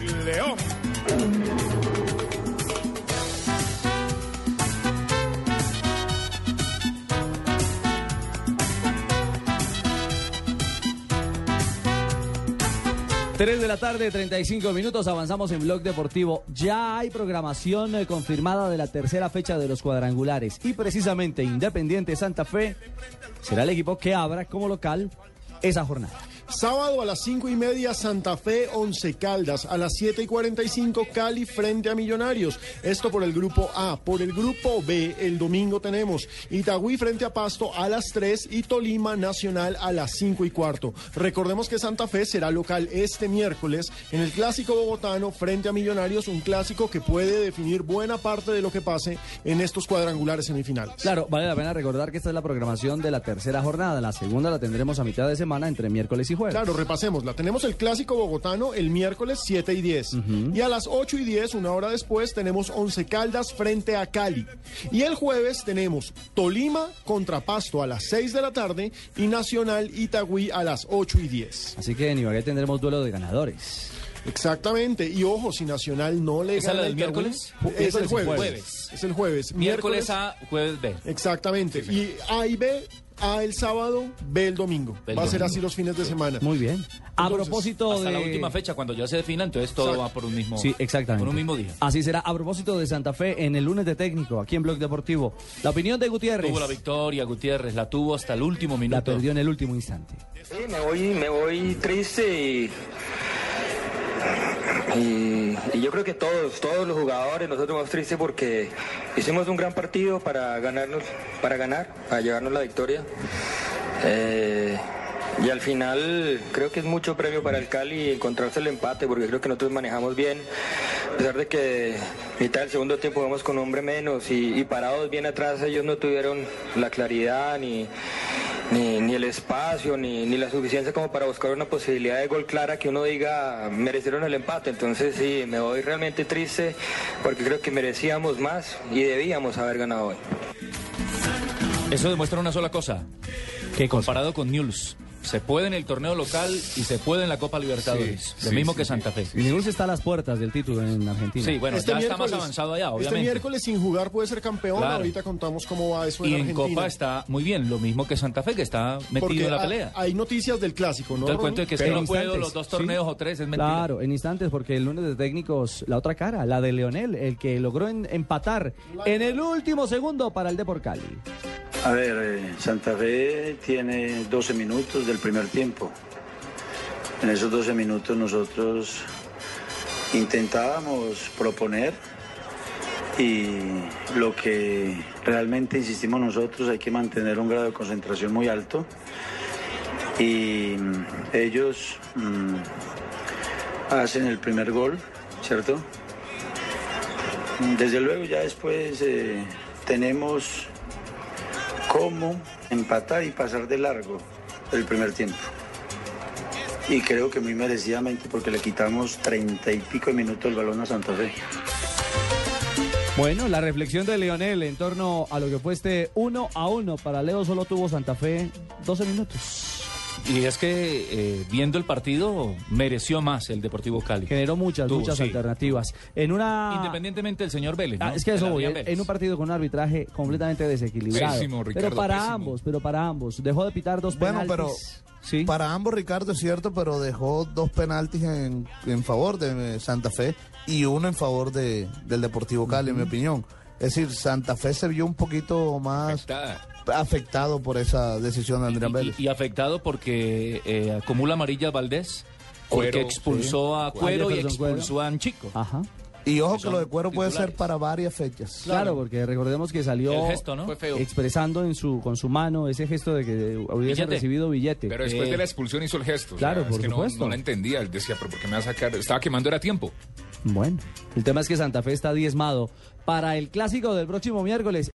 León. Tres de la tarde, 35 minutos, avanzamos en Blog Deportivo. Ya hay programación eh, confirmada de la tercera fecha de los cuadrangulares y precisamente Independiente Santa Fe será el equipo que abra como local esa jornada. Sábado a las 5 y media, Santa Fe, Once Caldas. A las 7 y 45, Cali frente a Millonarios. Esto por el grupo A. Por el grupo B, el domingo tenemos Itagüí frente a Pasto a las 3 y Tolima Nacional a las 5 y cuarto. Recordemos que Santa Fe será local este miércoles en el Clásico Bogotano frente a Millonarios, un clásico que puede definir buena parte de lo que pase en estos cuadrangulares semifinales. Claro, vale la pena recordar que esta es la programación de la tercera jornada. La segunda la tendremos a mitad de semana entre miércoles y jueves. Claro, repasémosla. Tenemos el clásico bogotano el miércoles 7 y 10. Y a las 8 y 10, una hora después, tenemos Once Caldas frente a Cali. Y el jueves tenemos Tolima contra Pasto a las 6 de la tarde y Nacional Itagüí a las 8 y 10. Así que en Ibagué tendremos duelo de ganadores. Exactamente. Y ojo, si Nacional no le ¿Esa gana la del a Itagüí, miércoles? Es el jueves. jueves. Es el jueves. Miércoles A, jueves B. Exactamente. Y A y B, A el sábado, B el domingo. El Va a ser así los fines de semana. Muy bien. A Entonces, propósito Hasta de... la última fecha, cuando ya se defina, entonces todo Exacto. va por un mismo, Sí, exactamente. por un mismo día. Así será. A propósito de Santa Fe, en el lunes de técnico, aquí en Blog Deportivo. La opinión de Gutiérrez. Tuvo la victoria, Gutiérrez, la tuvo hasta el último La minuto. perdió en el último instante. Sí, me voy, me voy triste y, y, yo creo que todos, todos los jugadores, nosotros vamos tristes porque hicimos un gran partido para ganarnos, para ganar, para llevarnos la victoria. Eh, y al final creo que es mucho premio para el Cali encontrarse el empate porque creo que nosotros manejamos bien, a pesar de que mitad del segundo tiempo vamos con hombre menos y parados bien atrás ellos no tuvieron la claridad ni, ni, ni el espacio ni, ni la suficiencia como para buscar una posibilidad de gol clara que uno diga merecieron el empate. Entonces sí, me voy realmente triste porque creo que merecíamos más y debíamos haber ganado hoy. Eso demuestra una sola cosa. ¿Qué cosa? Comparado con News, se puede en el torneo local y se puede en la Copa Libertadores. Sí, lo sí, mismo sí, que. Santa Fe. Y News está a las puertas del título en Argentina. Sí, bueno, Este ya está más miércoles- avanzado allá, Este obviamente. miércoles sin jugar puede ser campeón. Claro. Ahorita contamos cómo va eso y en en Argentina. Copa está muy bien, lo mismo que Santa Fe, que está metido Porque en la pelea. hay noticias del clásico, ¿no? Todo el cuento de que es que Pero no en puedo instantes, los dos sí. torneos o tres es mentira. Claro, en instantes, porque el lunes de técnicos, la otra cara, la de Leonel, el que logró en- empatar en el último segundo para el Depor Cali. A ver, eh, Santa Fe tiene 12 minutos del primer tiempo. En esos 12 minutos nosotros intentábamos proponer y lo que realmente insistimos nosotros hay que mantener un grado de concentración muy alto y mm, ellos mm, hacen el primer gol, ¿cierto? Desde luego ya después eh, tenemos cómo empatar y pasar de largo el primer tiempo. Y creo que muy merecidamente porque le quitamos treinta y pico de minutos el balón a Santa Fe. Bueno, la reflexión de Leonel en torno a lo que fue este 1 a 1 para Leo solo tuvo Santa Fe 12 minutos. Y es que eh, viendo el partido mereció más el Deportivo Cali. Generó muchas, Tuvo, muchas sí. alternativas. En una Independientemente del señor Vélez. Ah, ¿no? es que eso voy, en, Vélez. en un partido con un arbitraje completamente desequilibrado. Pésimo, pero Ricardo, para pésimo. ambos, pero para ambos. Dejó de pitar dos Bueno, pero. Sí. para ambos Ricardo es cierto, pero dejó dos penaltis en, en favor de eh, Santa Fe y uno en favor de, del Deportivo Cali, en mi opinión. Es decir, Santa Fe se vio un poquito más Afectada. Afectado por esa decisión de Andrea Y- Vélez. Y, y afectado porque eh, acumula amarilla Valdés, porque Cuero, expulsó a Cuero y Cuero. expulsó a Anchico. Ajá. Y ojo que que lo de cuero puede ser para varias fechas. Claro, porque recordemos que salió El gesto, ¿no? Fue feo. expresando en su con su mano ese gesto de que hubiese Billete. recibido billete. Pero después Eh, de la expulsión hizo el gesto. o claro, sea, por es que no-. No, la entendía. Él decía, pero ¿por qué me va a sacar? Estaba quemando, era tiempo. Bueno, el tema es que Santa Fe está diezmado para el clásico del próximo miércoles.